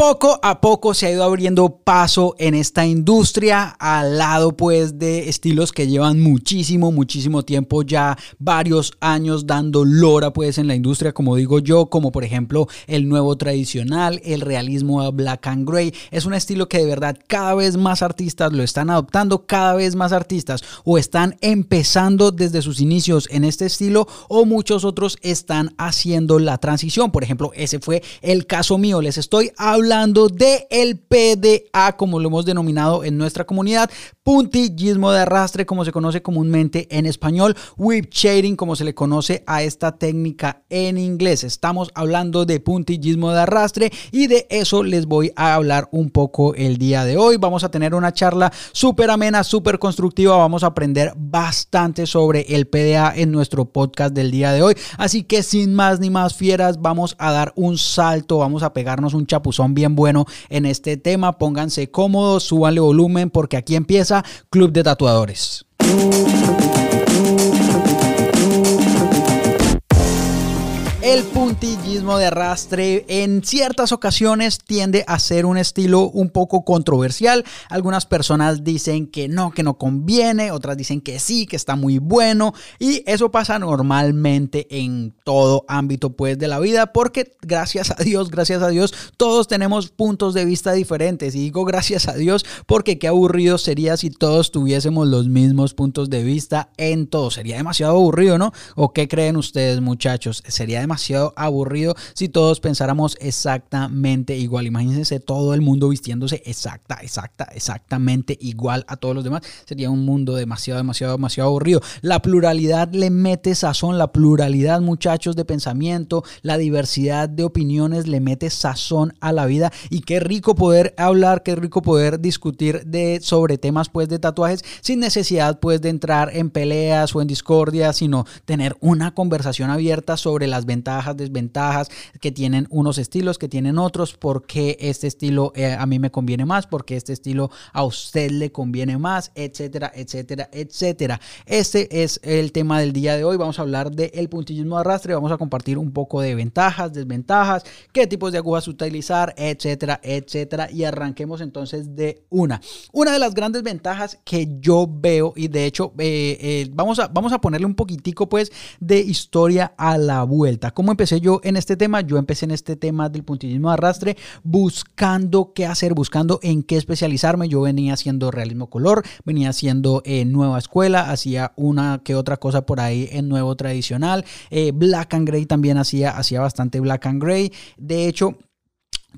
Poco a poco se ha ido abriendo paso en esta industria al lado pues de estilos que llevan muchísimo, muchísimo tiempo ya, varios años dando lora pues en la industria, como digo yo, como por ejemplo el nuevo tradicional, el realismo black and gray. Es un estilo que de verdad cada vez más artistas lo están adoptando, cada vez más artistas o están empezando desde sus inicios en este estilo o muchos otros están haciendo la transición. Por ejemplo, ese fue el caso mío. Les estoy hablando hablando de el PDA, como lo hemos denominado en nuestra comunidad, puntillismo de arrastre, como se conoce comúnmente en español, whip shading, como se le conoce a esta técnica en inglés. Estamos hablando de puntillismo de arrastre y de eso les voy a hablar un poco el día de hoy. Vamos a tener una charla súper amena, súper constructiva. Vamos a aprender bastante sobre el PDA en nuestro podcast del día de hoy. Así que sin más ni más fieras, vamos a dar un salto, vamos a pegarnos un chapuzón bien bueno en este tema. Pónganse cómodos, súbanle volumen porque aquí empieza Club de Tatuadores. El puntillismo de arrastre en ciertas ocasiones tiende a ser un estilo un poco controversial. Algunas personas dicen que no, que no conviene, otras dicen que sí, que está muy bueno. Y eso pasa normalmente en todo ámbito pues de la vida porque gracias a Dios, gracias a Dios, todos tenemos puntos de vista diferentes. Y digo gracias a Dios porque qué aburrido sería si todos tuviésemos los mismos puntos de vista en todo. Sería demasiado aburrido, ¿no? ¿O qué creen ustedes muchachos? Sería demasiado aburrido si todos pensáramos exactamente igual. Imagínense todo el mundo vistiéndose exacta, exacta, exactamente igual a todos los demás. Sería un mundo demasiado, demasiado, demasiado aburrido. La pluralidad le mete sazón, la pluralidad, muchachos, de pensamiento, la diversidad de opiniones le mete sazón a la vida. Y qué rico poder hablar, qué rico poder discutir de, sobre temas pues de tatuajes sin necesidad pues de entrar en peleas o en discordia, sino tener una conversación abierta sobre las ventajas ventajas, desventajas, que tienen unos estilos, que tienen otros, porque este estilo eh, a mí me conviene más, porque este estilo a usted le conviene más, etcétera, etcétera, etcétera. Este es el tema del día de hoy. Vamos a hablar del puntillismo de arrastre, vamos a compartir un poco de ventajas, desventajas, qué tipos de agujas utilizar, etcétera, etcétera. Y arranquemos entonces de una. Una de las grandes ventajas que yo veo, y de hecho, eh, eh, vamos, a, vamos a ponerle un poquitico pues de historia a la vuelta. ¿Cómo empecé yo en este tema? Yo empecé en este tema del puntillismo de arrastre buscando qué hacer, buscando en qué especializarme. Yo venía haciendo realismo color, venía haciendo eh, nueva escuela, hacía una que otra cosa por ahí en nuevo tradicional. Eh, black and Gray también hacía, hacía bastante Black and Gray. De hecho,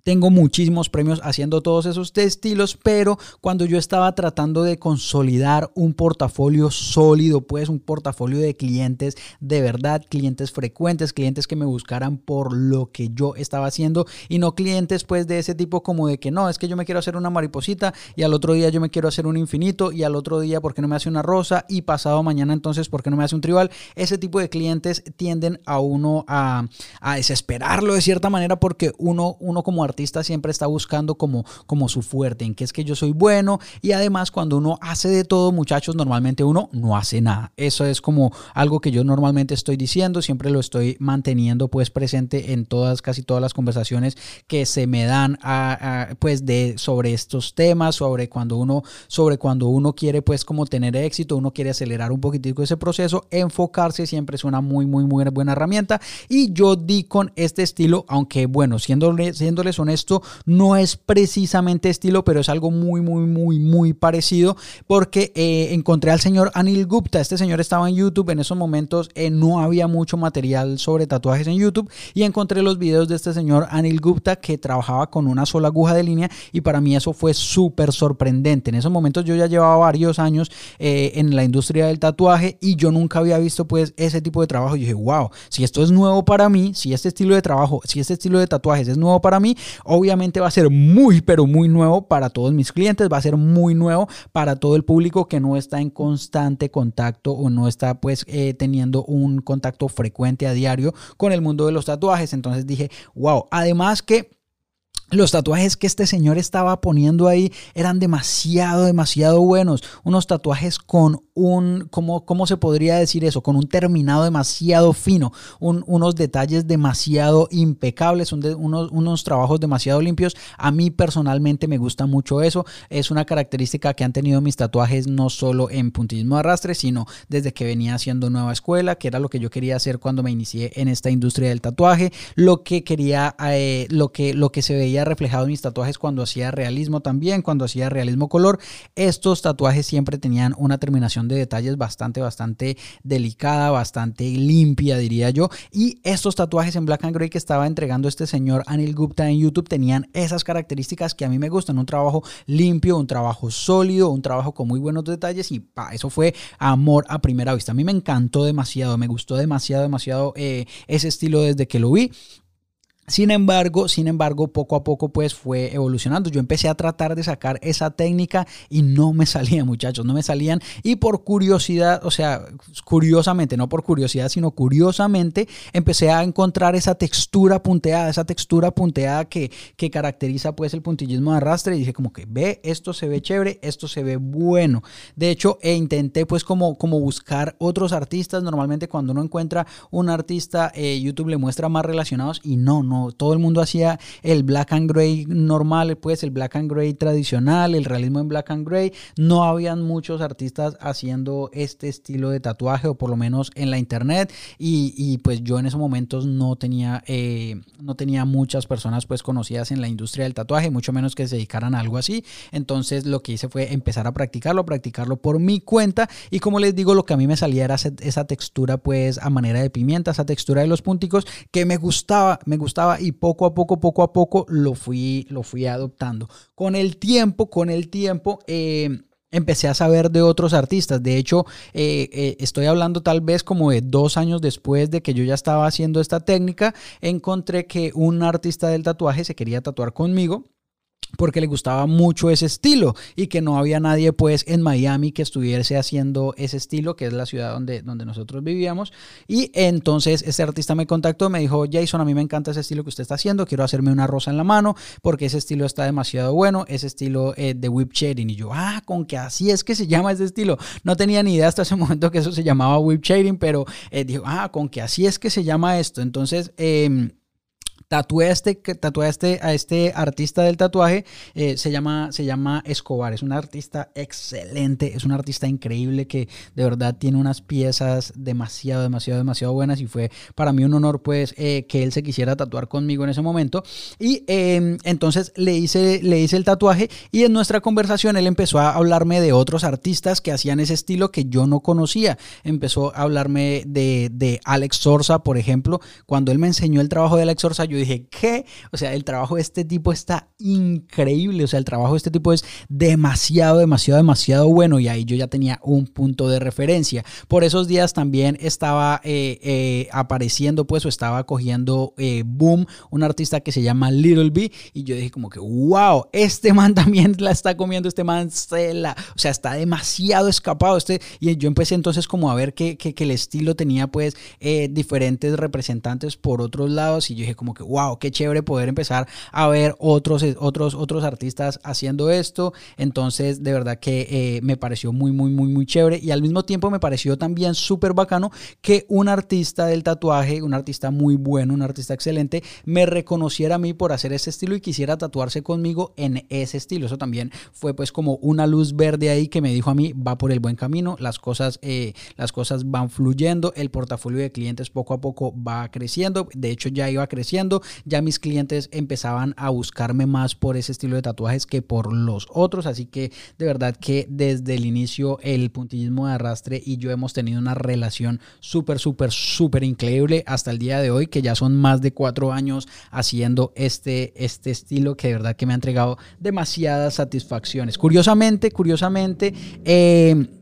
tengo muchísimos premios haciendo todos esos estilos, pero cuando yo estaba tratando de consolidar un portafolio sólido, pues un portafolio de clientes de verdad, clientes frecuentes, clientes que me buscaran por lo que yo estaba haciendo y no clientes pues de ese tipo como de que no, es que yo me quiero hacer una mariposita y al otro día yo me quiero hacer un infinito y al otro día ¿por qué no me hace una rosa y pasado mañana entonces ¿por qué no me hace un tribal? Ese tipo de clientes tienden a uno a, a desesperarlo de cierta manera porque uno, uno como artista siempre está buscando como, como su fuerte, en que es que yo soy bueno y además cuando uno hace de todo, muchachos, normalmente uno no hace nada. Eso es como algo que yo normalmente estoy diciendo, siempre lo estoy manteniendo pues presente en todas, casi todas las conversaciones que se me dan a, pues de sobre estos temas, sobre cuando uno, sobre cuando uno quiere pues como tener éxito, uno quiere acelerar un poquitico ese proceso, enfocarse siempre es una muy, muy, muy buena herramienta y yo di con este estilo, aunque bueno, siendo, siéndole honesto, no es precisamente estilo, pero es algo muy, muy, muy, muy parecido porque eh, encontré al señor Anil Gupta. Este señor estaba en YouTube en esos momentos, eh, no había mucho material sobre tatuajes en YouTube y encontré los videos de este señor Anil Gupta que trabajaba con una sola aguja de línea y para mí eso fue súper sorprendente. En esos momentos yo ya llevaba varios años eh, en la industria del tatuaje y yo nunca había visto pues ese tipo de trabajo. Y dije, wow, si esto es nuevo para mí, si este estilo de trabajo, si este estilo de tatuajes es nuevo para mí, obviamente va a ser muy, pero muy nuevo para todos mis clientes, va a ser muy nuevo para todo el público que no está en constante contacto o no está pues eh, teniendo un contacto frecuente a diario con el mundo de los tatuajes. Entonces dije, wow, además que los tatuajes que este señor estaba poniendo ahí eran demasiado, demasiado buenos. Unos tatuajes con un, ¿cómo, cómo se podría decir eso? Con un terminado demasiado fino, unos detalles demasiado impecables, unos, unos trabajos demasiado limpios. A mí personalmente me gusta mucho eso. Es una característica que han tenido mis tatuajes no solo en puntillismo de arrastre, sino desde que venía haciendo nueva escuela, que era lo que yo quería hacer cuando me inicié en esta industria del tatuaje, lo que quería, eh, lo, que, lo que se veía reflejado en mis tatuajes cuando hacía realismo también, cuando hacía realismo color. Estos tatuajes siempre tenían una terminación de detalles bastante, bastante delicada, bastante limpia, diría yo. Y estos tatuajes en black and gray que estaba entregando este señor Anil Gupta en YouTube tenían esas características que a mí me gustan. Un trabajo limpio, un trabajo sólido, un trabajo con muy buenos detalles y eso fue amor a primera vista. A mí me encantó demasiado, me gustó demasiado, demasiado eh, ese estilo desde que lo vi. Sin embargo, sin embargo, poco a poco pues fue evolucionando. Yo empecé a tratar de sacar esa técnica y no me salían, muchachos, no me salían. Y por curiosidad, o sea, curiosamente, no por curiosidad, sino curiosamente, empecé a encontrar esa textura punteada, esa textura punteada que, que caracteriza pues el puntillismo de arrastre. Y dije como que, ve, esto se ve chévere, esto se ve bueno. De hecho, e intenté pues como, como buscar otros artistas. Normalmente cuando uno encuentra un artista, eh, YouTube le muestra más relacionados y no, no todo el mundo hacía el black and gray normal, pues el black and gray tradicional, el realismo en black and gray. No habían muchos artistas haciendo este estilo de tatuaje, o por lo menos en la internet. Y, pues yo en esos momentos no tenía, eh, no tenía muchas personas pues conocidas en la industria del tatuaje, mucho menos que se dedicaran a algo así. Entonces lo que hice fue empezar a practicarlo, practicarlo por mi cuenta. Y como les digo, lo que a mí me salía era esa textura pues a manera de pimienta, esa textura de los punticos que me gustaba, me gustaba y poco a poco, poco a poco lo fui, lo fui adoptando. Con el tiempo, con el tiempo... Eh, empecé a saber de otros artistas. De hecho, eh, eh, estoy hablando tal vez como de dos años después de que yo ya estaba haciendo esta técnica, encontré que un artista del tatuaje se quería tatuar conmigo porque le gustaba mucho ese estilo y que no había nadie pues en Miami que estuviese haciendo ese estilo, que es la ciudad donde, donde nosotros vivíamos. Y entonces este artista me contactó, me dijo, Jason, a mí me encanta ese estilo que usted está haciendo, quiero hacerme una rosa en la mano porque ese estilo está demasiado bueno, ese estilo eh, de whip shading. Y yo, ah, con que así es que se llama ese estilo. No tenía ni idea hasta ese momento que eso se llamaba whip shading, pero eh, dijo, ah, con que así es que se llama esto. Entonces, eh, tatué a este, este, a este artista del tatuaje, eh, se, llama, se llama Escobar, es un artista excelente, es un artista increíble que de verdad tiene unas piezas demasiado, demasiado, demasiado buenas y fue para mí un honor pues eh, que él se quisiera tatuar conmigo en ese momento. Y em, entonces le hice, le hice el tatuaje y en nuestra conversación él empezó a hablarme de otros artistas que hacían ese estilo que yo no conocía, empezó a hablarme de, de Alex Sorsa, por ejemplo, cuando él me enseñó el trabajo de Alex Sorsa, yo dije, ¿qué? O sea, el trabajo de este tipo está increíble. O sea, el trabajo de este tipo es demasiado, demasiado, demasiado bueno. Y ahí yo ya tenía un punto de referencia. Por esos días también estaba eh, eh, apareciendo, pues, o estaba cogiendo eh, Boom, un artista que se llama Little B. Y yo dije como que, wow, este man también la está comiendo, este man se la... O sea, está demasiado escapado. Este, y yo empecé entonces como a ver que, que, que el estilo tenía pues diferentes representantes por otros lados. Y yo dije como que, wow, qué chévere poder empezar a ver otros, otros, otros artistas haciendo esto. Entonces, de verdad que eh, me pareció muy, muy, muy, muy chévere. Y al mismo tiempo me pareció también súper bacano que un artista del tatuaje, un artista muy bueno, un artista excelente, me reconociera a mí por hacer ese estilo y quisiera tatuarse conmigo en ese estilo. Eso también fue pues como una luz verde ahí que me dijo a mí, va por el buen camino, las cosas, eh, las cosas van fluyendo, el portafolio de clientes poco a poco va creciendo, de hecho ya iba creciendo, ya mis clientes empezaban a buscarme más por ese estilo de tatuajes que por los otros. Así que de verdad que desde el inicio el puntillismo de arrastre y yo hemos tenido una relación súper, súper, súper increíble hasta el día de hoy, que ya son más de cuatro años haciendo este, este estilo que de verdad que me ha entregado demasiadas satisfacciones. Curiosamente, curiosamente, eh,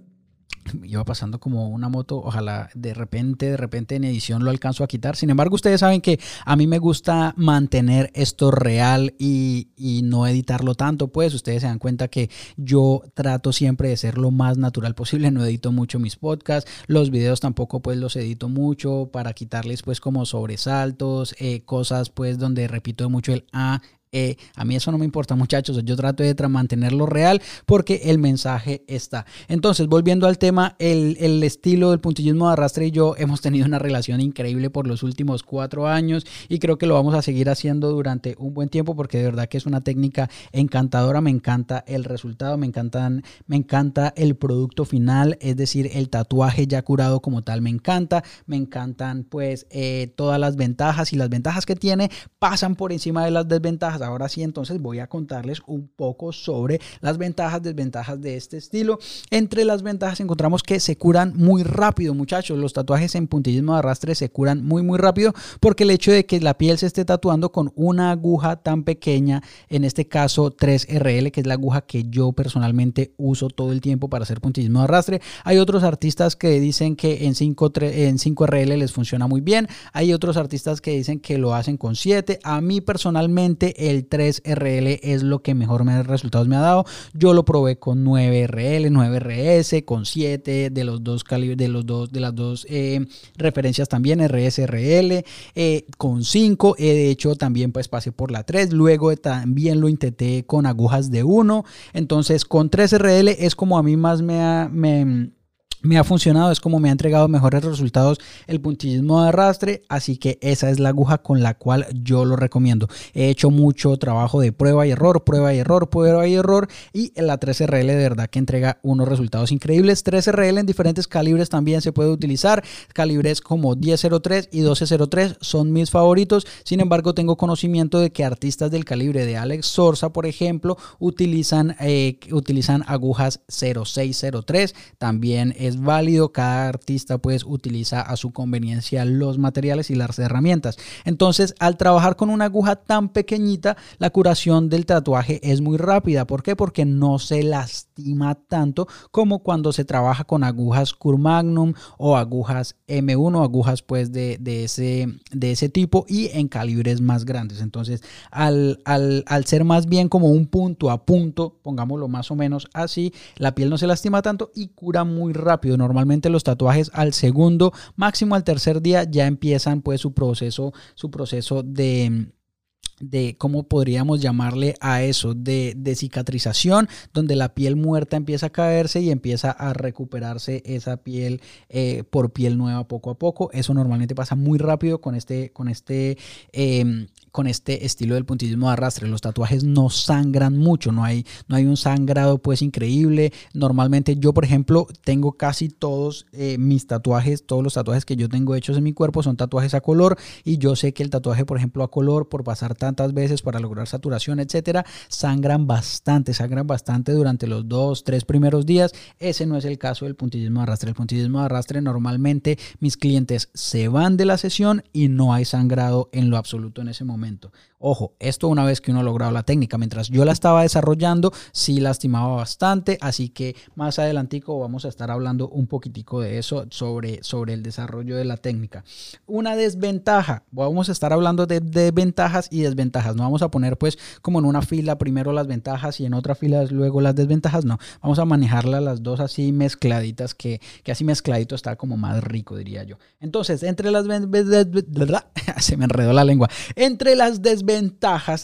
iba pasando como una moto, ojalá de repente, de repente en edición lo alcanzo a quitar. Sin embargo, ustedes saben que a mí me gusta mantener esto real y, no editarlo tanto, pues ustedes se dan cuenta que yo trato siempre de ser lo más natural posible, no edito mucho mis podcasts, los videos tampoco pues los edito mucho para quitarles pues como sobresaltos, eh, cosas pues donde repito mucho el A, Eh, a mí eso no me importa, muchachos. Yo trato de mantenerlo real porque el mensaje está. Entonces, volviendo al tema, el, el, estilo del puntillismo de arrastre y yo hemos tenido una relación increíble por los últimos cuatro años y creo que lo vamos a seguir haciendo durante un buen tiempo porque de verdad que es una técnica encantadora. Me encanta el resultado, me, encantan, me encanta el producto final, es decir, el tatuaje ya curado como tal. Me encanta, me encantan pues eh, todas las ventajas y las ventajas que tiene pasan por encima de las desventajas Ahora sí, entonces voy a contarles un poco sobre las ventajas, desventajas de este estilo. Entre las ventajas encontramos que se curan muy rápido, muchachos. Los tatuajes en puntillismo de arrastre se curan muy, muy rápido porque el hecho de que la piel se esté tatuando con una aguja tan pequeña, en este caso 3RL, que es la aguja que yo personalmente uso todo el tiempo para hacer puntillismo de arrastre. Hay otros artistas que dicen que en 5, en 5RL les funciona muy bien. Hay otros artistas que dicen que lo hacen con 7. A mí personalmente el 3RL es lo que mejor me, resultados me ha dado. Yo lo probé con 9RL, 9RS, con 7 de los dos de los dos, de las dos eh, referencias también, RSRL, eh, con 5. Eh, de hecho, también pues pasé por la 3. Luego también lo intenté con agujas de 1. Entonces, con 3RL es como a mí más me ha. Me, me ha funcionado, es como me ha entregado mejores resultados el puntillismo de arrastre, así que esa es la aguja con la cual yo lo recomiendo. He hecho mucho trabajo de prueba y error, prueba y error, prueba y error y la 3RL de verdad que entrega unos resultados increíbles. 3RL en diferentes calibres también se puede utilizar, calibres como 1003 y 1203 son mis favoritos, sin embargo tengo conocimiento de que artistas del calibre de Alex Sorsa, por ejemplo, utilizan, eh, utilizan agujas 0603, también es es válido, cada artista pues utiliza a su conveniencia los materiales y las herramientas. Entonces, al trabajar con una aguja tan pequeñita, la curación del tatuaje es muy rápida. ¿Por qué? Porque no se lastima tanto como cuando se trabaja con agujas Curmagnum o agujas M1, o agujas pues de, ese, de ese tipo y en calibres más grandes. Entonces, al, al, al ser más bien como un punto a punto, pongámoslo más o menos así, la piel no se lastima tanto y cura muy rápido Normalmente los tatuajes al segundo, máximo al tercer día ya empiezan pues su proceso, su proceso de de cómo podríamos llamarle a eso, de, de, cicatrización, donde la piel muerta empieza a caerse y empieza a recuperarse esa piel eh, por piel nueva poco a poco. Eso normalmente pasa muy rápido con este, con este em, con este estilo del puntillismo de arrastre. Los tatuajes no sangran mucho, no hay, no hay un sangrado pues increíble. Normalmente yo, por ejemplo, tengo casi todos eh, mis tatuajes, todos los tatuajes que yo tengo hechos en mi cuerpo son tatuajes a color y yo sé que el tatuaje, por ejemplo, a color, por pasar tantas veces para lograr saturación, etcétera, sangran bastante, sangran bastante durante los dos, tres primeros días. Ese no es el caso del puntillismo de arrastre. El puntillismo de arrastre normalmente mis clientes se van de la sesión y no hay sangrado en lo absoluto en ese momento momento. Ojo, esto una vez que uno ha logrado la técnica, mientras yo la estaba desarrollando, sí lastimaba bastante, así que más adelantico vamos a estar hablando un poquitico de eso sobre, sobre el desarrollo de la técnica. Una desventaja, vamos a estar hablando de, ventajas y desventajas, no vamos a poner pues como en una fila primero las ventajas y en otra fila luego las desventajas, no, vamos a manejarlas las dos así mezcladitas, que, que así mezcladito está como más rico, diría yo. Entonces, entre las... Se me enredó la lengua. Entre las desventajas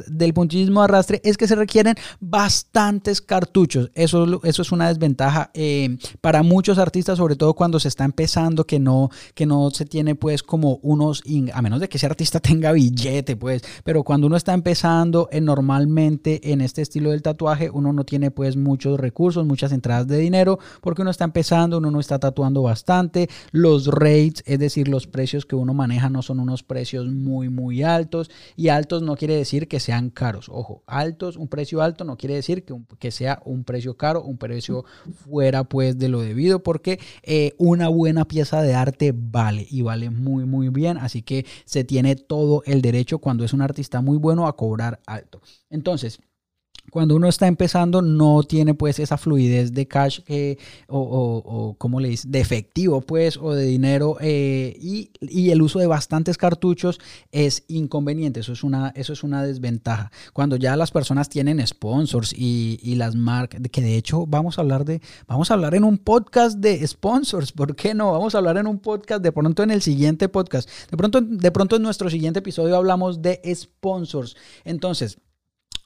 del puntillismo de arrastre es que se requieren bastantes cartuchos. Eso, eso es una desventaja eh, para muchos artistas, sobre todo cuando se está empezando, que no, que no se tiene pues como unos, a menos de que ese artista tenga billete pues, pero cuando uno está empezando eh, normalmente en este estilo del tatuaje, uno no tiene pues muchos recursos, muchas entradas de dinero, porque uno está empezando, uno no está tatuando bastante, los rates, es decir, los precios que uno maneja no son unos precios muy, muy altos y altos no quiere decir que sean caros. Ojo, altos, un precio alto no quiere decir que, que sea un precio caro, un precio fuera pues de lo debido, porque eh, una buena pieza de arte vale y vale muy muy bien, así que se tiene todo el derecho cuando es un artista muy bueno a cobrar alto. Entonces, cuando uno está empezando no tiene pues esa fluidez de cash o, o, como le dice, de efectivo pues o de dinero eh, y, y, el uso de bastantes cartuchos es inconveniente, eso es una, eso es una desventaja. Cuando ya las personas tienen sponsors y, y las marcas, que de hecho vamos a hablar de, vamos a hablar en un podcast de sponsors, ¿por qué no? Vamos a hablar en un podcast de pronto en el siguiente podcast, de pronto, de pronto en nuestro siguiente episodio hablamos de sponsors. Entonces,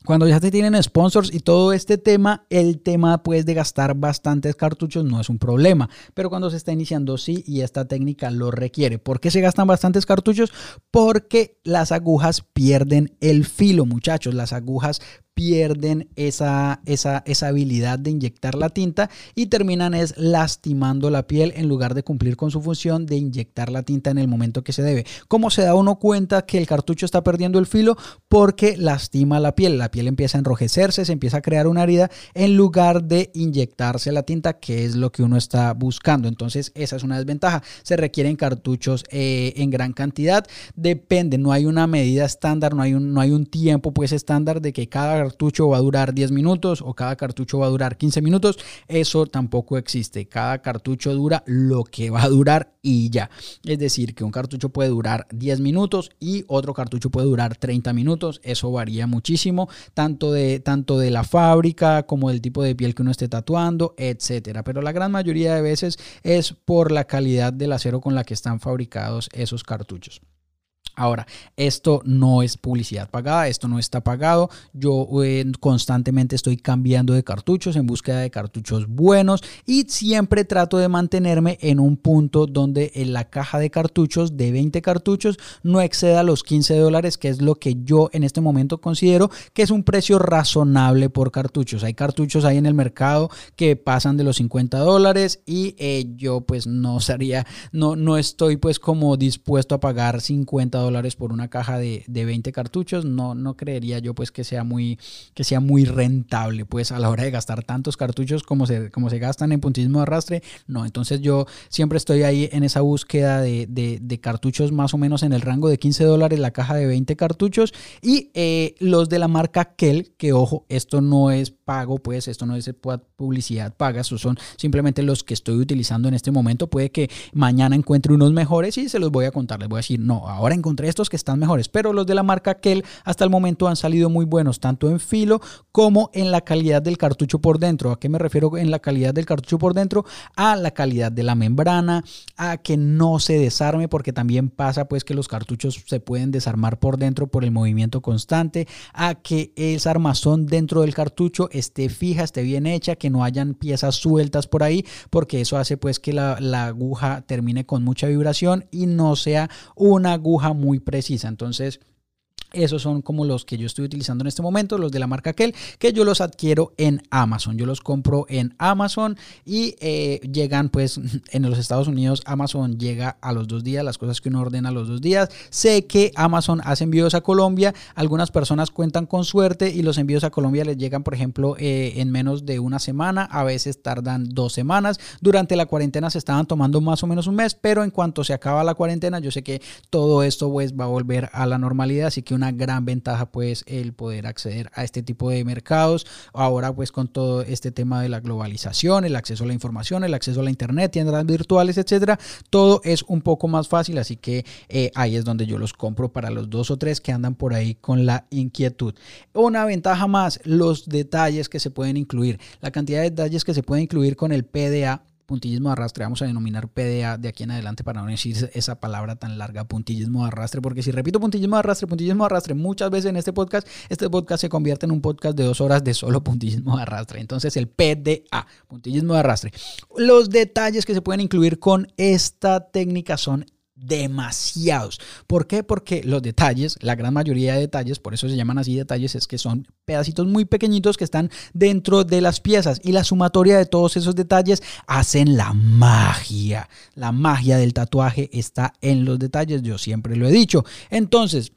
Cuando ya te tienen sponsors y todo este tema, el tema pues de gastar bastantes cartuchos no es un problema, pero cuando se está iniciando sí y esta técnica lo requiere. ¿Por qué se gastan bastantes cartuchos? Porque las agujas pierden el filo, muchachos, las agujas pierden esa, esa, esa habilidad de inyectar la tinta y terminan es lastimando la piel en lugar de cumplir con su función de inyectar la tinta en el momento que se debe. ¿Cómo se da uno cuenta que el cartucho está perdiendo el filo? Porque lastima la piel, la piel empieza a enrojecerse, se empieza a crear una herida en lugar de inyectarse la tinta, que es lo que uno está buscando. Entonces esa es una desventaja. Se requieren cartuchos eh, en gran cantidad, depende, no hay una medida estándar, no hay un, no hay un tiempo pues estándar de que cada cartucho va a durar 10 minutos o cada cartucho va a durar 15 minutos. Eso tampoco existe. Cada cartucho dura lo que va a durar y ya. Es decir, que un cartucho puede durar 10 minutos y otro cartucho puede durar 30 minutos. Eso varía muchísimo, tanto de, tanto de la fábrica como del tipo de piel que uno esté tatuando, etcétera. Pero la gran mayoría de veces es por la calidad del acero con la que están fabricados esos cartuchos. Ahora, esto no es publicidad pagada, esto no está pagado. Yo eh, constantemente estoy cambiando de cartuchos en búsqueda de cartuchos buenos y siempre trato de mantenerme en un punto donde en la caja de cartuchos de 20 cartuchos no exceda los 15 dólares, que es lo que yo en este momento considero que es un precio razonable por cartuchos. Hay cartuchos ahí en el mercado que pasan de los 50 dólares y eh, yo pues no sería, no, no estoy pues como dispuesto a pagar 50 dólares por una caja de, de, 20 cartuchos, no, no creería yo pues que sea, muy, que sea muy rentable pues a la hora de gastar tantos cartuchos como se, como se gastan en puntismo de arrastre, no, entonces yo siempre estoy ahí en esa búsqueda de, de, cartuchos más o menos en el rango de 15 dólares la caja de 20 cartuchos y eh, los de la marca Kel, que ojo, esto no es pago, pues esto no es publicidad paga, estos son simplemente los que estoy utilizando en este momento, puede que mañana encuentre unos mejores y se los voy a contar, les voy a decir, no, ahora encontré estos que están mejores, pero los de la marca Kell hasta el momento han salido muy buenos, tanto en filo como en la calidad del cartucho por dentro. ¿A qué me refiero en la calidad del cartucho por dentro? A la calidad de la membrana, a que no se desarme, porque también pasa pues que los cartuchos se pueden desarmar por dentro por el movimiento constante, a que esa armazón dentro del cartucho esté fija, esté bien hecha, que no hayan piezas sueltas por ahí, porque eso hace pues que la, la aguja termine con mucha vibración y no sea una aguja muy precisa. Entonces, esos son como los que yo estoy utilizando en este momento, los de la marca Kell, que yo los adquiero en Amazon. Yo los compro en Amazon y eh, llegan pues en los Estados Unidos. Amazon llega a los dos días, las cosas que uno ordena a los dos días. Sé que Amazon hace envíos a Colombia. Algunas personas cuentan con suerte y los envíos a Colombia les llegan, por ejemplo, eh, en menos de una semana. A veces tardan dos semanas. Durante la cuarentena se estaban tomando más o menos un mes, pero en cuanto se acaba la cuarentena, yo sé que todo esto pues va a volver a la normalidad. Así que una gran ventaja pues el poder acceder a este tipo de mercados. Ahora pues con todo este tema de la globalización, el acceso a la información, el acceso a la internet, tiendas virtuales, etcétera, todo es un poco más fácil, así que eh, ahí es donde yo los compro para los dos o tres que andan por ahí con la inquietud. Una ventaja más, los detalles que se pueden incluir, la cantidad de detalles que se pueden incluir con el PDA puntillismo de arrastre, vamos a denominar PDA de aquí en adelante para no decir esa palabra tan larga, puntillismo de arrastre, porque si repito puntillismo de arrastre, puntillismo de arrastre muchas veces en este podcast, este podcast se convierte en un podcast de dos horas de solo puntillismo de arrastre. Entonces el PDA, puntillismo de arrastre. Los detalles que se pueden incluir con esta técnica son demasiados. ¿Por qué? Porque los detalles, la gran mayoría de detalles, por eso se llaman así detalles, es que son pedacitos muy pequeñitos que están dentro de las piezas y la sumatoria de todos esos detalles hacen la magia. La magia del tatuaje está en los detalles, yo siempre lo he dicho. Entonces,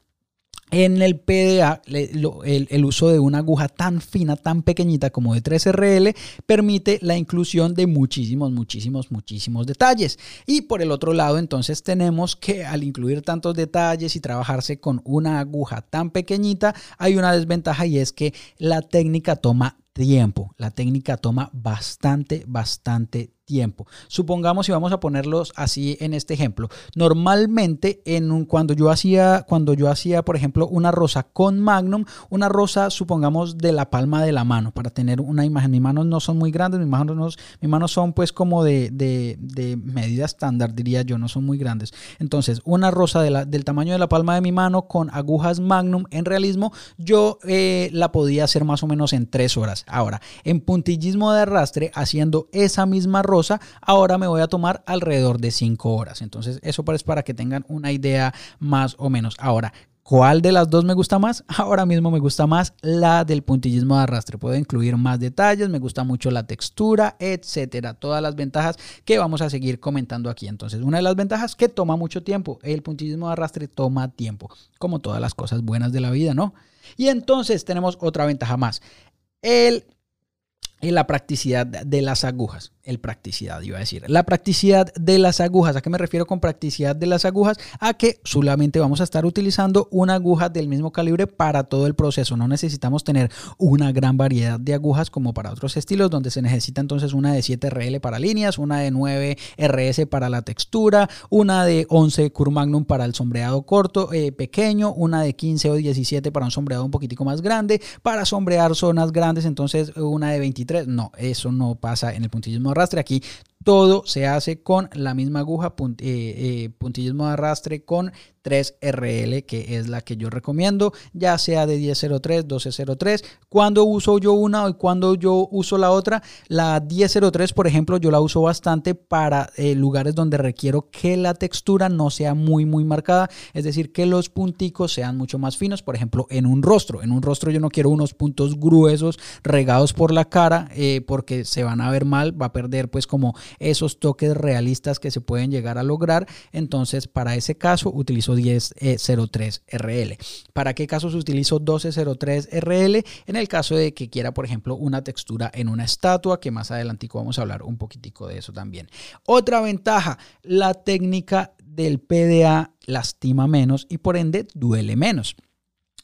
en el PDA, el, uso de una aguja tan fina, tan pequeñita como de 3RL, permite la inclusión de muchísimos, muchísimos, muchísimos detalles. Y por el otro lado, entonces tenemos que al incluir tantos detalles y trabajarse con una aguja tan pequeñita, hay una desventaja y es que la técnica toma tiempo. La técnica toma bastante, bastante tiempo. Supongamos y vamos a ponerlos así en este ejemplo. Normalmente en un, cuando yo hacía cuando yo hacía, por ejemplo, una rosa con Magnum, una rosa supongamos de la palma de la mano para tener una imagen. Mis manos no son muy grandes, mis manos, mis manos son pues como de, de, medida estándar, diría yo, no son muy grandes. Entonces, una rosa de del tamaño de la palma de mi mano con agujas Magnum en realismo, yo eh, la podía hacer más o menos en tres horas. Ahora, en puntillismo de arrastre, haciendo esa misma rosa, ahora me voy a tomar alrededor de 5 horas. Entonces, eso es para que tengan una idea más o menos. Ahora, ¿Cuál de las dos me gusta más? Ahora mismo me gusta más la del puntillismo de arrastre. Puedo incluir más detalles, me gusta mucho la textura, etcétera. Todas las ventajas que vamos a seguir comentando aquí. Entonces, una de las ventajas que toma mucho tiempo. El puntillismo de arrastre toma tiempo, como todas las cosas buenas de la vida, ¿no? Y entonces tenemos otra ventaja más. El la practicidad de las agujas el practicidad, iba a decir. La practicidad de las agujas. ¿A qué me refiero con practicidad de las agujas? A que solamente vamos a estar utilizando una aguja del mismo calibre para todo el proceso. No necesitamos tener una gran variedad de agujas como para otros estilos, donde se necesita entonces una de 7 RL para líneas, una de 9 RS para la textura, una de 11 Cur Magnum para el sombreado corto, eh, pequeño, una de 15 o 17 para un sombreado un poquitico más grande, para sombrear zonas grandes, entonces una de 23. No, eso no pasa en el puntillismo arrastre. Aquí todo se hace con la misma aguja, eh, eh, puntillismo de arrastre con 3RL, que es la que yo recomiendo, ya sea de 1003, 1203. Cuando uso yo una y cuando yo uso la otra, la 1003, por ejemplo, yo la uso bastante para eh, lugares donde requiero que la textura no sea muy, muy marcada, es decir, que los punticos sean mucho más finos, por ejemplo, en un rostro. En un rostro yo no quiero unos puntos gruesos regados por la cara porque se van a ver mal, va a perder pues como esos toques realistas que se pueden llegar a lograr. Entonces, para ese caso, utilizo 1003RL. ¿Para qué casos utilizo 1203RL? En el caso de que quiera, por ejemplo, una textura en una estatua, que más adelante vamos a hablar un poquitico de eso también. Otra ventaja, la técnica del PDA lastima menos y por ende duele menos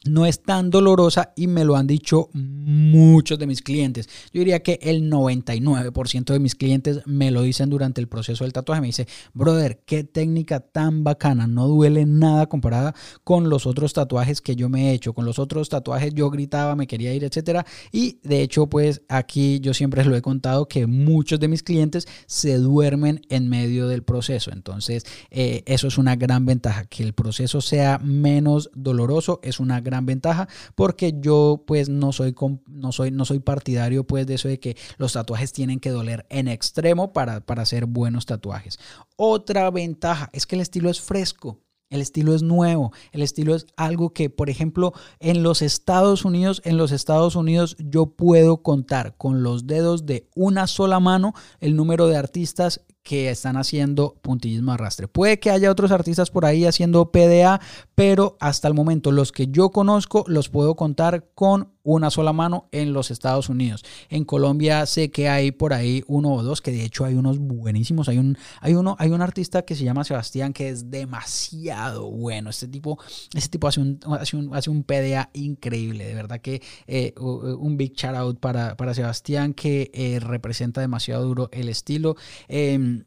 no es tan dolorosa y me lo han dicho muchos de mis clientes. Yo diría que el 99% de mis clientes me lo dicen durante el proceso del tatuaje. Me dice, brother, qué técnica tan bacana, no duele nada comparada con los otros tatuajes que yo me he hecho. Con los otros tatuajes yo gritaba, me quería ir, etcétera. Y de hecho, pues aquí yo siempre lo he contado que muchos de mis clientes se duermen en medio del proceso. Entonces, eh, eso es una gran ventaja. Que el proceso sea menos doloroso es una gran gran ventaja porque yo pues no soy, no soy, no soy partidario pues de eso de que los tatuajes tienen que doler en extremo para, para hacer buenos tatuajes. Otra ventaja es que el estilo es fresco. El estilo es nuevo, el estilo es algo que, por ejemplo, en los Estados Unidos, en los Estados Unidos yo puedo contar con los dedos de una sola mano el número de artistas que están haciendo puntillismo arrastre. Puede que haya otros artistas por ahí haciendo PDA, pero hasta el momento los que yo conozco los puedo contar con una sola mano en los Estados Unidos. En Colombia sé que hay por ahí uno o dos, que de hecho hay unos buenísimos. Hay un, hay uno, hay un artista que se llama Sebastián que es demasiado bueno. Este tipo, este tipo hace un, hace un, PDA increíble. De verdad que eh, un big shout out para, para Sebastián que eh, representa demasiado duro el estilo. Em,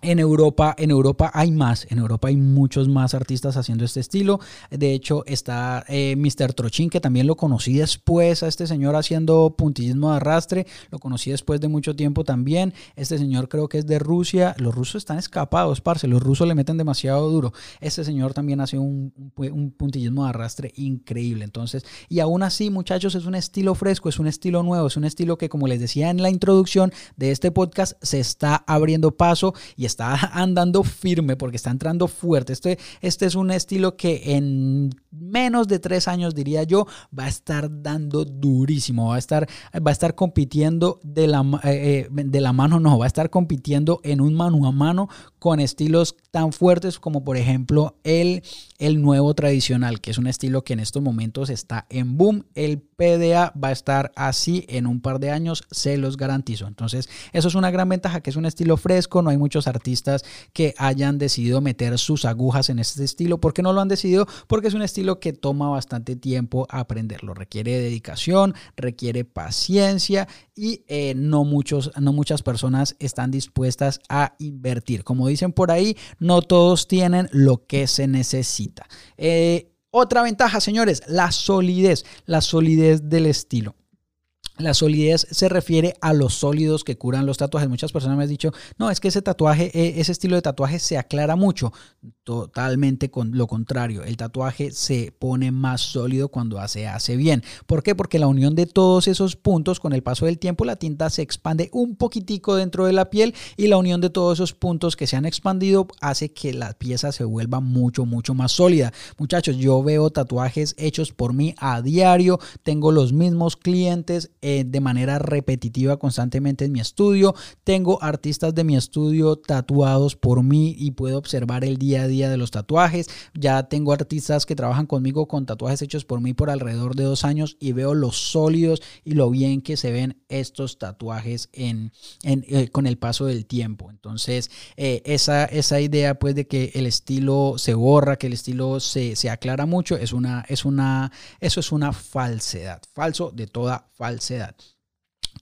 en Europa, en Europa hay más, en Europa hay muchos más artistas haciendo este estilo. De hecho, está eh, Mr. Trochin, que también lo conocí después a este señor haciendo puntillismo de arrastre. Lo conocí después de mucho tiempo también. Este señor creo que es de Rusia. Los rusos están escapados, parce. Los rusos le meten demasiado duro. Este señor también hace un, un puntillismo de arrastre increíble. Entonces, y aún así, muchachos, es un estilo fresco, es un estilo nuevo, es un estilo que, como les decía en la introducción de este podcast, se está abriendo paso y está andando firme porque está entrando fuerte. Este, este es un estilo que en menos de tres años, diría yo, va a estar dando durísimo, va a estar, va a estar compitiendo de la, eh, eh, de la mano, no, va a estar compitiendo en un mano a mano con estilos tan fuertes como por ejemplo el, el nuevo tradicional, que es un estilo que en estos momentos está en boom. El PDA va a estar así en un par de años, se los garantizo. Entonces, eso es una gran ventaja, que es un estilo fresco, no hay muchos artistas artistas que hayan decidido meter sus agujas en este estilo. ¿Por qué no lo han decidido? Porque es un estilo que toma bastante tiempo aprenderlo. Requiere dedicación, requiere paciencia y eh, no, muchos, no muchas personas están dispuestas a invertir. Como dicen por ahí, no todos tienen lo que se necesita. Eh, otra ventaja, señores, la solidez, la solidez del estilo. La solidez se refiere a los sólidos que curan los tatuajes. Muchas personas me han dicho, no, es que ese tatuaje, e, ese estilo de tatuaje se aclara mucho. Totalmente con lo contrario. El tatuaje se pone más sólido cuando se hace bien. ¿Por qué? Porque la unión de todos esos puntos con el paso del tiempo, la tinta se expande un poquitico dentro de la piel y la unión de todos esos puntos que se han expandido hace que la pieza se vuelva mucho, mucho más sólida. Muchachos, yo veo tatuajes hechos por mí a diario. Tengo los mismos clientes eh, de manera repetitiva constantemente en mi estudio. Tengo artistas de mi estudio tatuados por mí y puedo observar el día a día de los tatuajes. Ya tengo artistas que trabajan conmigo con tatuajes hechos por mí por alrededor de dos años y veo los sólidos y lo bien que se ven estos tatuajes en, eh, con el paso del tiempo. Entonces, eh, esa, esa idea pues de que el estilo se borra, que el estilo se, se aclara mucho, es una, es una, eso es una falsedad, falso de toda falsedad. it.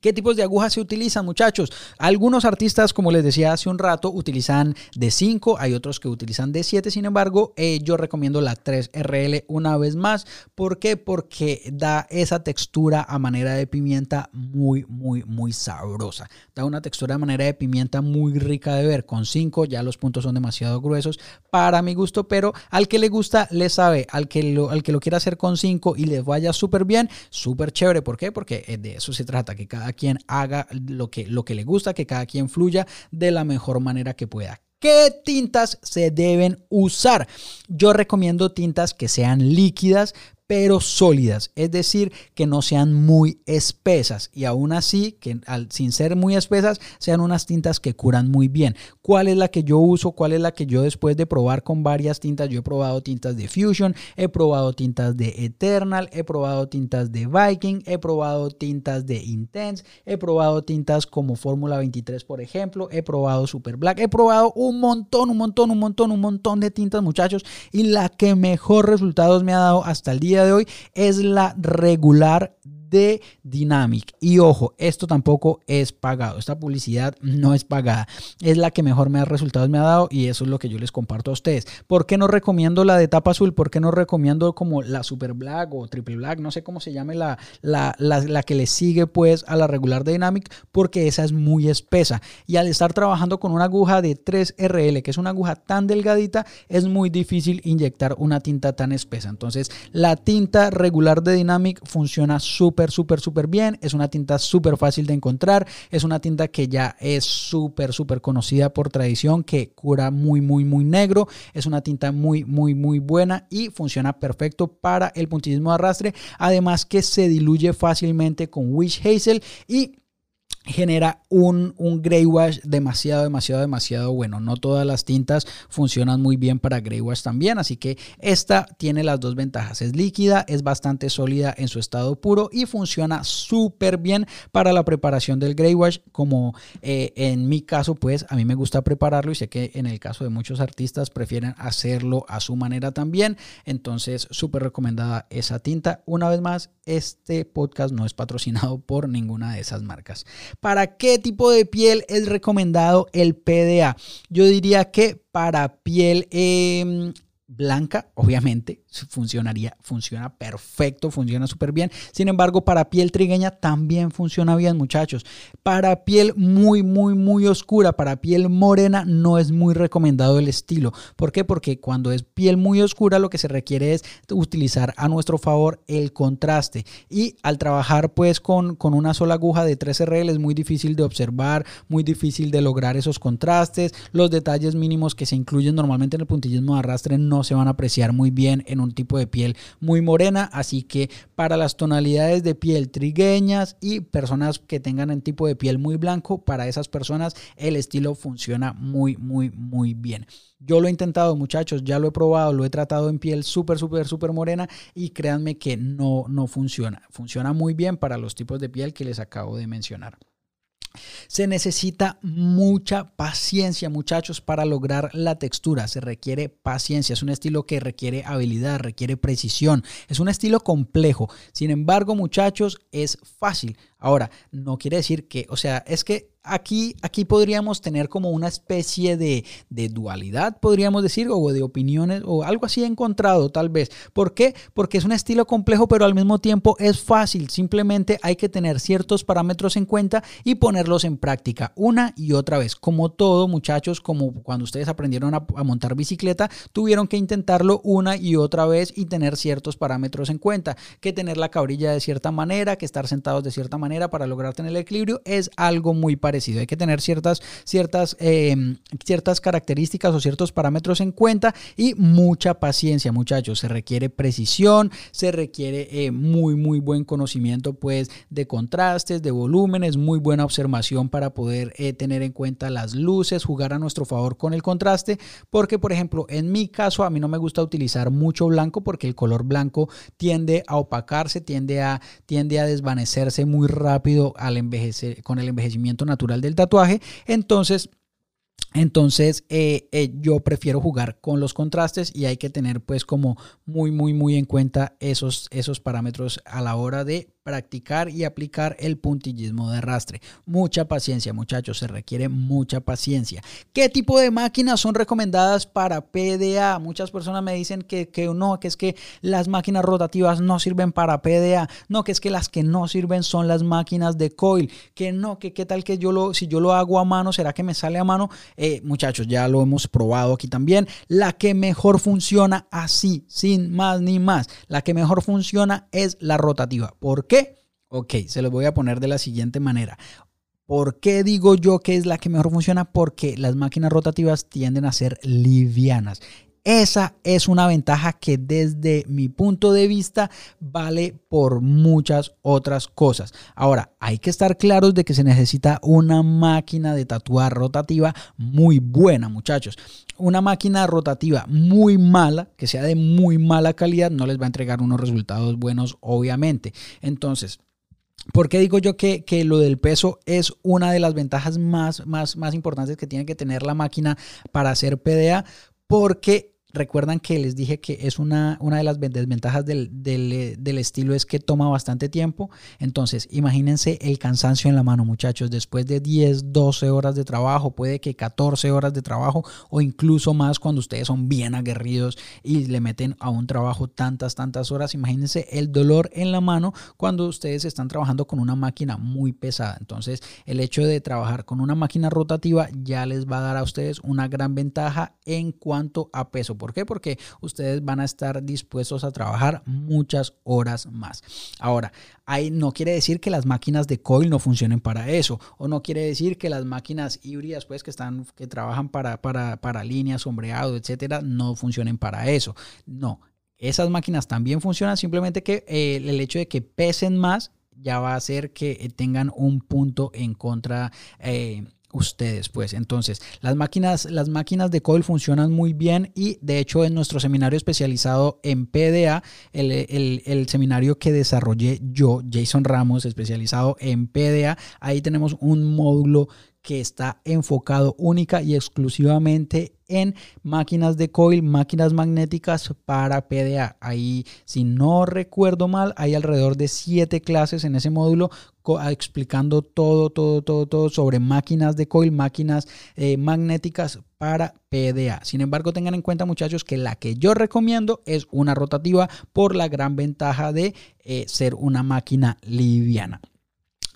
¿Qué tipos de agujas se utilizan, muchachos? Algunos artistas, como les decía hace un rato, utilizan de 5, hay otros que utilizan de 7, sin embargo, eh, yo recomiendo la 3RL una vez más. ¿Por qué? Porque da esa textura a manera de pimienta muy, muy, muy sabrosa. Da una textura a manera de pimienta muy rica de ver. Con 5 ya los puntos son demasiado gruesos para mi gusto, pero al que le gusta, le sabe. Al que lo, al que lo quiera hacer con 5 y les vaya súper bien, súper chévere. ¿Por qué? Porque eh, de eso se trata, que cada quien haga lo que, lo que le gusta, que cada quien fluya de la mejor manera que pueda. ¿Qué tintas se deben usar? Yo recomiendo tintas que sean líquidas, pero sólidas, es decir, que no sean muy espesas y aún así, que sin ser muy espesas, sean unas tintas que curan muy bien. ¿Cuál es la que yo uso? ¿Cuál es la que yo después de probar con varias tintas? Yo he probado tintas de Fusion, he probado tintas de Eternal, he probado tintas de Viking, he probado tintas de Intense, he probado tintas como Fórmula 23, por ejemplo, he probado Super Black, he probado un montón, un montón, un montón, un montón de tintas, muchachos, y la que mejor resultados me ha dado hasta el día de hoy es la regular de Dynamic. Y ojo, esto tampoco es pagado. Esta publicidad no es pagada. Es la que mejor me ha resultados me ha dado y eso es lo que yo les comparto a ustedes. ¿Por qué no recomiendo la de tapa azul? ¿Por qué no recomiendo como la Super Black o Triple Black? No sé cómo se llame la, la, la, que le sigue pues a la regular de Dynamic porque esa es muy espesa. Y al estar trabajando con una aguja de 3RL, que es una aguja tan delgadita, es muy difícil inyectar una tinta tan espesa. Entonces, la tinta regular de Dynamic funciona súper súper, súper, bien. Es una tinta súper fácil de encontrar. Es una tinta que ya es súper, súper conocida por tradición, que cura muy, muy, muy negro. Es una tinta muy, muy, muy buena y funciona perfecto para el puntillismo de arrastre. Además que se diluye fácilmente con Wish Hazel y genera un, un gray wash demasiado, demasiado, demasiado bueno. No todas las tintas funcionan muy bien para gray wash también, así que esta tiene las dos ventajas. Es líquida, es bastante sólida en su estado puro y funciona súper bien para la preparación del gray wash, como eh, en mi caso, pues a mí me gusta prepararlo y sé que en el caso de muchos artistas prefieren hacerlo a su manera también. Entonces, súper recomendada esa tinta. Una vez más, este podcast no es patrocinado por ninguna de esas marcas. ¿Para qué tipo de piel es recomendado el PDA? Yo diría que para piel em, blanca, obviamente, funcionaría, funciona perfecto, funciona súper bien. Sin embargo, para piel trigueña también funciona bien, muchachos. Para piel muy, muy, muy oscura, para piel morena, no es muy recomendado el estilo. ¿Por qué? Porque cuando es piel muy oscura, lo que se requiere es utilizar a nuestro favor el contraste. Y al trabajar pues con, con una sola aguja de 3RL es muy difícil de observar, muy difícil de lograr esos contrastes. Los detalles mínimos que se incluyen normalmente en el puntillismo de arrastre no se van a apreciar muy bien en un un tipo de piel muy morena, así que para las tonalidades de piel trigueñas y personas que tengan un tipo de piel muy blanco, para esas personas el estilo funciona muy, muy, muy bien. Yo lo he intentado, muchachos, ya lo he probado, lo he tratado en piel súper, súper, súper morena y créanme que no, no funciona. Funciona muy bien para los tipos de piel que les acabo de mencionar. Se necesita mucha paciencia, muchachos, para lograr la textura. Se requiere paciencia. Es un estilo que requiere habilidad, requiere precisión. Es un estilo complejo. Sin embargo, muchachos, es fácil. Ahora, no quiere decir que, o sea, es que aquí, aquí podríamos tener como una especie de, de, dualidad, podríamos decir, o de opiniones, o algo así encontrado tal vez. ¿Por qué? Porque es un estilo complejo, pero al mismo tiempo es fácil. Simplemente hay que tener ciertos parámetros en cuenta y ponerlos en práctica una y otra vez. Como todo, muchachos, como cuando ustedes aprendieron a, a montar bicicleta, tuvieron que intentarlo una y otra vez y tener ciertos parámetros en cuenta. Que tener la cabrilla de cierta manera, que estar sentados de cierta manera para lograr tener el equilibrio, es algo muy parecido hay que tener ciertas, ciertas, em, ciertas características o ciertos parámetros en cuenta y mucha paciencia, muchachos. Se requiere precisión, se requiere eh, muy, muy buen conocimiento pues de contrastes, de volúmenes, muy buena observación para poder eh, tener en cuenta las luces, jugar a nuestro favor con el contraste, porque por ejemplo, en mi caso a mí no me gusta utilizar mucho blanco porque el color blanco tiende a opacarse, tiende a, tiende a desvanecerse muy rápido al envejecer, con el envejecimiento natural del tatuaje. Entonces, entonces eh, eh, yo prefiero jugar con los contrastes y hay que tener pues como muy muy muy en cuenta esos, esos parámetros a la hora de practicar y aplicar el puntillismo de arrastre. Mucha paciencia, muchachos, se requiere mucha paciencia. ¿Qué tipo de máquinas son recomendadas para PDA? Muchas personas me dicen que, que no, que es que las máquinas rotativas no sirven para PDA, no, que es que las que no sirven son las máquinas de coil, que no, que qué tal que yo lo, si yo lo hago a mano, ¿será que me sale a mano? Eh, muchachos, ya lo hemos probado aquí también. La que mejor funciona así, sin más ni más, la que mejor funciona es la rotativa. ¿Por qué? Ok, se los voy a poner de la siguiente manera. ¿Por qué digo yo que es la que mejor funciona? Porque las máquinas rotativas tienden a ser livianas. Esa es una ventaja que desde mi punto de vista vale por muchas otras cosas. Ahora, hay que estar claros de que se necesita una máquina de tatuar rotativa muy buena, muchachos. Una máquina rotativa muy mala, que sea de muy mala calidad, no les va a entregar unos resultados buenos, obviamente. Entonces, ¿Por qué digo yo que, que, lo del peso es una de las ventajas más, más, más importantes que tiene que tener la máquina para hacer PDA? Porque Recuerdan que les dije que es una, una de las desventajas del, del, estilo es que toma bastante tiempo. Entonces, imagínense el cansancio en la mano, muchachos. Después de 10, 12 horas de trabajo, puede que 14 horas de trabajo o incluso más cuando ustedes son bien aguerridos y le meten a un trabajo tantas, tantas horas. Imagínense el dolor en la mano cuando ustedes están trabajando con una máquina muy pesada. Entonces, el hecho de trabajar con una máquina rotativa ya les va a dar a ustedes una gran ventaja en cuanto a peso ¿Por qué? Porque ustedes van a estar dispuestos a trabajar muchas horas más. Ahora, ahí no quiere decir que las máquinas de coil no funcionen para eso, o no quiere decir que las máquinas híbridas, pues que están, que trabajan para, para, para líneas, sombreado, etcétera, no funcionen para eso. No, esas máquinas también funcionan, simplemente que eh, el hecho de que pesen más ya va a hacer que tengan un punto en contra eh, ustedes, pues. Entonces, las máquinas, las máquinas de coil funcionan muy bien y de hecho en nuestro seminario especializado en PDA, el, el, seminario que desarrollé yo, Jason Ramos, especializado en PDA, ahí tenemos un módulo que está enfocado única y exclusivamente en máquinas de coil, máquinas magnéticas para PDA. Ahí, si no recuerdo mal, hay alrededor de siete clases en ese módulo ah, explicando todo, todo, todo, todo sobre máquinas de coil, máquinas eh, magnéticas para PDA. Sin embargo, tengan en cuenta muchachos que la que yo recomiendo es una rotativa por la gran ventaja de eh, ser una máquina liviana.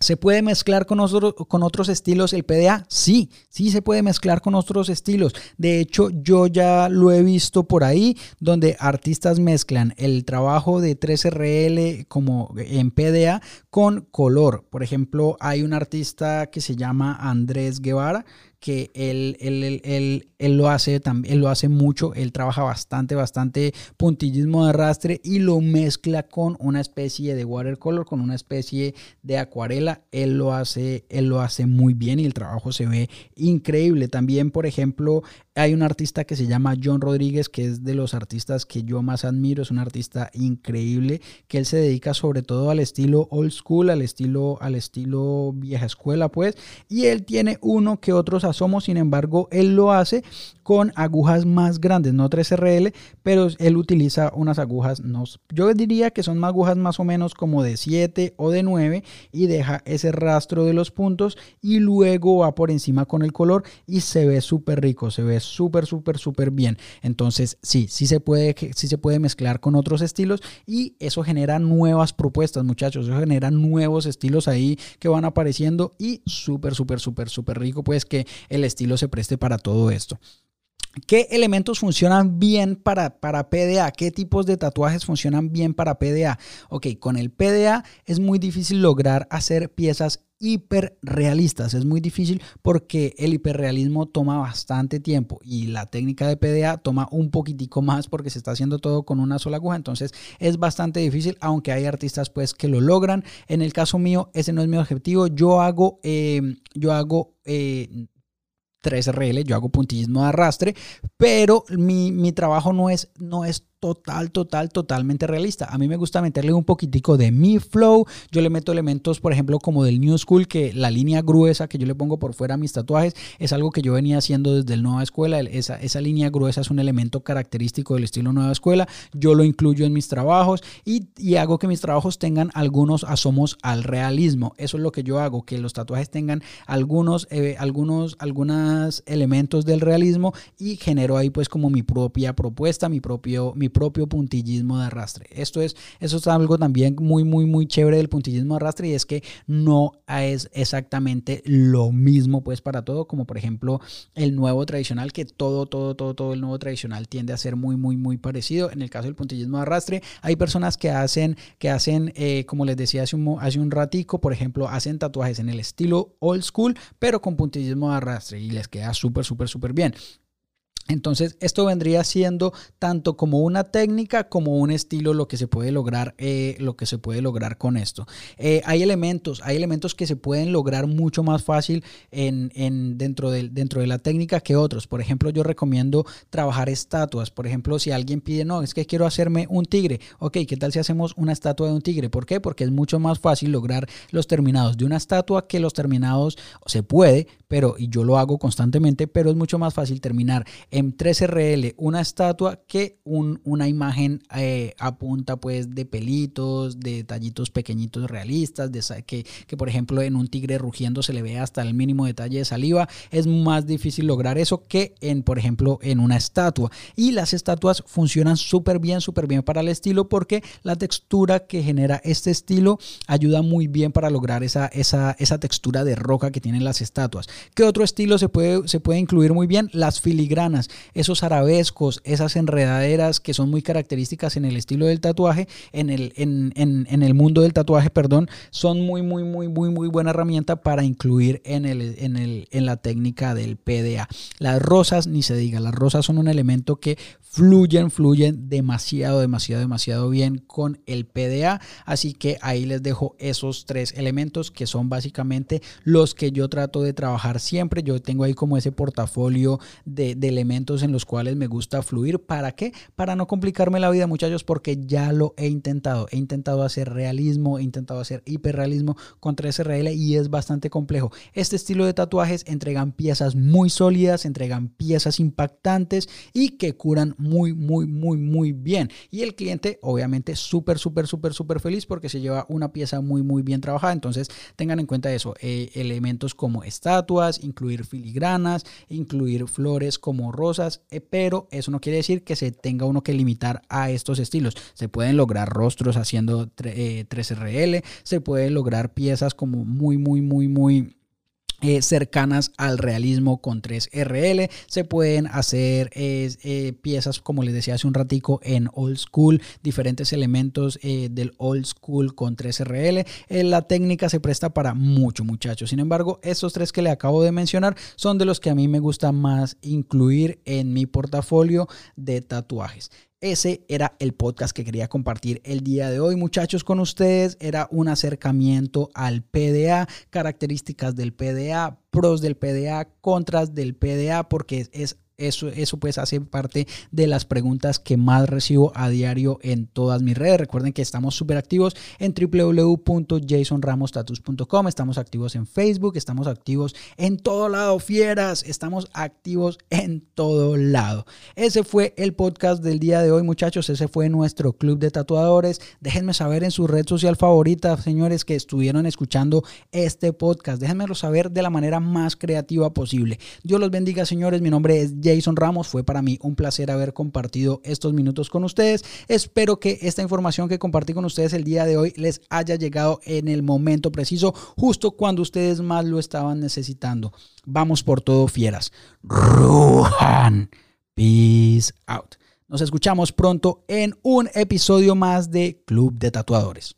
¿Se puede mezclar con, con otros estilos el PDA? Sí, sí se puede mezclar con otros estilos. De hecho, yo ya lo he visto por ahí, donde artistas mezclan el trabajo de 3RL como en PDA con color. Por ejemplo, hay un artista que se llama Andrés Guevara, que él, él, él, él, lo hace también, lo hace mucho, él trabaja bastante, bastante puntillismo de arrastre y lo mezcla con una especie de watercolor, con una especie de acuarela. Él lo hace, él lo hace muy bien y el trabajo se ve increíble. También, por ejemplo, hay un artista que se llama John Rodríguez, que es de los artistas que yo más admiro, es un artista increíble, que él se dedica sobre todo al estilo old school, al estilo, al estilo vieja escuela, pues, y él tiene uno que otros asomos, sin embargo, él lo hace con agujas más grandes, no 3RL, pero él utiliza unas agujas, no, yo diría que son agujas más o menos como de 7 o de 9 y deja ese rastro de los puntos y luego va por encima con el color y se ve súper rico, se ve súper, súper, súper bien. Entonces, sí, sí se, puede, sí se puede mezclar con otros estilos y eso genera nuevas propuestas, muchachos, eso genera nuevos estilos ahí que van apareciendo y súper, súper, súper, súper rico, pues que el estilo se preste para todo esto. ¿Qué elementos funcionan bien para, para, PDA? ¿Qué tipos de tatuajes funcionan bien para PDA? Ok, con el PDA es muy difícil lograr hacer piezas hiperrealistas. Es muy difícil porque el hiperrealismo toma bastante tiempo y la técnica de PDA toma un poquitico más porque se está haciendo todo con una sola aguja. Entonces es bastante difícil, aunque hay artistas pues que lo logran. En el caso mío, ese no es mi objetivo. Yo hago, eh, yo hago eh, 3RL, yo hago puntillismo de arrastre, pero mi, mi, trabajo no es, no es total, total, totalmente realista. A mí me gusta meterle un poquitico de mi flow. Yo le meto elementos, por ejemplo, como del New School, que la línea gruesa que yo le pongo por fuera a mis tatuajes es algo que yo venía haciendo desde el Nueva Escuela. Esa, esa línea gruesa es un elemento característico del estilo Nueva Escuela. Yo lo incluyo en mis trabajos y, y hago que mis trabajos tengan algunos asomos al realismo. Eso es lo que yo hago, que los tatuajes tengan algunos, eh, algunos, elementos del realismo y genero ahí pues como mi propia propuesta, mi propio, mi propio puntillismo de arrastre. Esto es, eso es algo también muy, muy, muy chévere del puntillismo de arrastre y es que no es exactamente lo mismo pues para todo, como por ejemplo el nuevo tradicional, que todo, todo, todo, todo el nuevo tradicional tiende a ser muy, muy, muy parecido. En el caso del puntillismo de arrastre, hay personas que hacen, que hacen, eh, como les decía hace un, hace un ratico, por ejemplo, hacen tatuajes en el estilo old school, pero con puntillismo de arrastre y les queda súper, súper, súper bien. Entonces, esto vendría siendo tanto como una técnica como un estilo lo que se puede lograr, eh, lo que se puede lograr con esto. Eh, hay elementos, hay elementos que se pueden lograr mucho más fácil en, en, dentro, de, dentro de la técnica que otros. Por ejemplo, yo recomiendo trabajar estatuas. Por ejemplo, si alguien pide, no, es que quiero hacerme un tigre. Ok, ¿qué tal si hacemos una estatua de un tigre? ¿Por qué? Porque es mucho más fácil lograr los terminados de una estatua que los terminados se puede, pero y yo lo hago constantemente, pero es mucho más fácil terminar en 3RL una estatua que un, una imagen eh, a punta pues de pelitos, de detallitos pequeñitos realistas, de, que, que por ejemplo en un tigre rugiendo se le ve hasta el mínimo detalle de saliva. Es más difícil lograr eso que en, por ejemplo, en una estatua. Y las estatuas funcionan súper bien, súper bien para el estilo porque la textura que genera este estilo ayuda muy bien para lograr esa, esa, esa textura de roca que tienen las estatuas. ¿Qué otro estilo se puede, se puede incluir muy bien? Las filigranas, esos arabescos, esas enredaderas que son muy características en el estilo del tatuaje, en el, en, en, en el mundo del tatuaje, perdón, son muy, muy, muy, muy, muy buena herramienta para incluir en, el, en, el, en la técnica del PDA. Las rosas, ni se diga, las rosas son un elemento que fluyen, fluyen demasiado, demasiado, demasiado bien con el PDA. Así que ahí les dejo esos tres elementos que son básicamente los que yo trato de trabajar siempre. Yo tengo ahí como ese portafolio de, elementos en los cuales me gusta fluir. ¿Para qué? Para no complicarme la vida, muchachos, porque ya lo he intentado. He intentado hacer realismo, he intentado hacer hiperrealismo con 3RL y es bastante complejo. Este estilo de tatuajes entregan piezas muy sólidas, entregan piezas impactantes y que curan muy, muy, muy, muy bien. Y el cliente, obviamente, súper, súper, súper, súper feliz porque se lleva una pieza muy, muy bien trabajada. Entonces, tengan en cuenta eso. Eh, elementos como incluir filigranas, incluir flores como rosas, eh, pero eso no quiere decir que se tenga uno que limitar a estos estilos. Se pueden lograr rostros haciendo 3RL, eh, se pueden lograr piezas como muy, muy, muy, muy eh, cercanas al realismo con 3RL. Se pueden hacer eh, piezas, como les decía hace un ratico, en old school, diferentes elementos eh, del old school con 3RL. la técnica se presta para mucho, muchachos. Sin embargo, estos tres que le acabo de mencionar son de los que a mí me gusta más incluir en mi portafolio de tatuajes. Ese era el podcast que quería compartir el día de hoy, muchachos, con ustedes. Era un acercamiento al PDA, características del PDA, pros del PDA, contras del PDA, porque es eso, eso pues hace parte de las preguntas que más recibo a diario en todas mis redes. Recuerden que estamos súper activos en www.jasonramostatus.com. Estamos activos en Facebook, estamos activos en todo lado, fieras. Estamos activos en todo lado. Ese fue el podcast del día de hoy, muchachos. Ese fue nuestro club de tatuadores. Déjenme saber en su red social favorita, señores, que estuvieron escuchando este podcast. Déjenmelo saber de la manera más creativa posible. Dios los bendiga, señores. Mi nombre es Jason Ramos. Fue para mí un placer haber compartido estos minutos con ustedes. Espero que esta información que compartí con ustedes el día de hoy les haya llegado en el momento preciso, justo cuando ustedes más lo estaban necesitando. Vamos por todo, fieras. Ruhan. Peace out. Nos escuchamos pronto en un episodio más de Club de Tatuadores.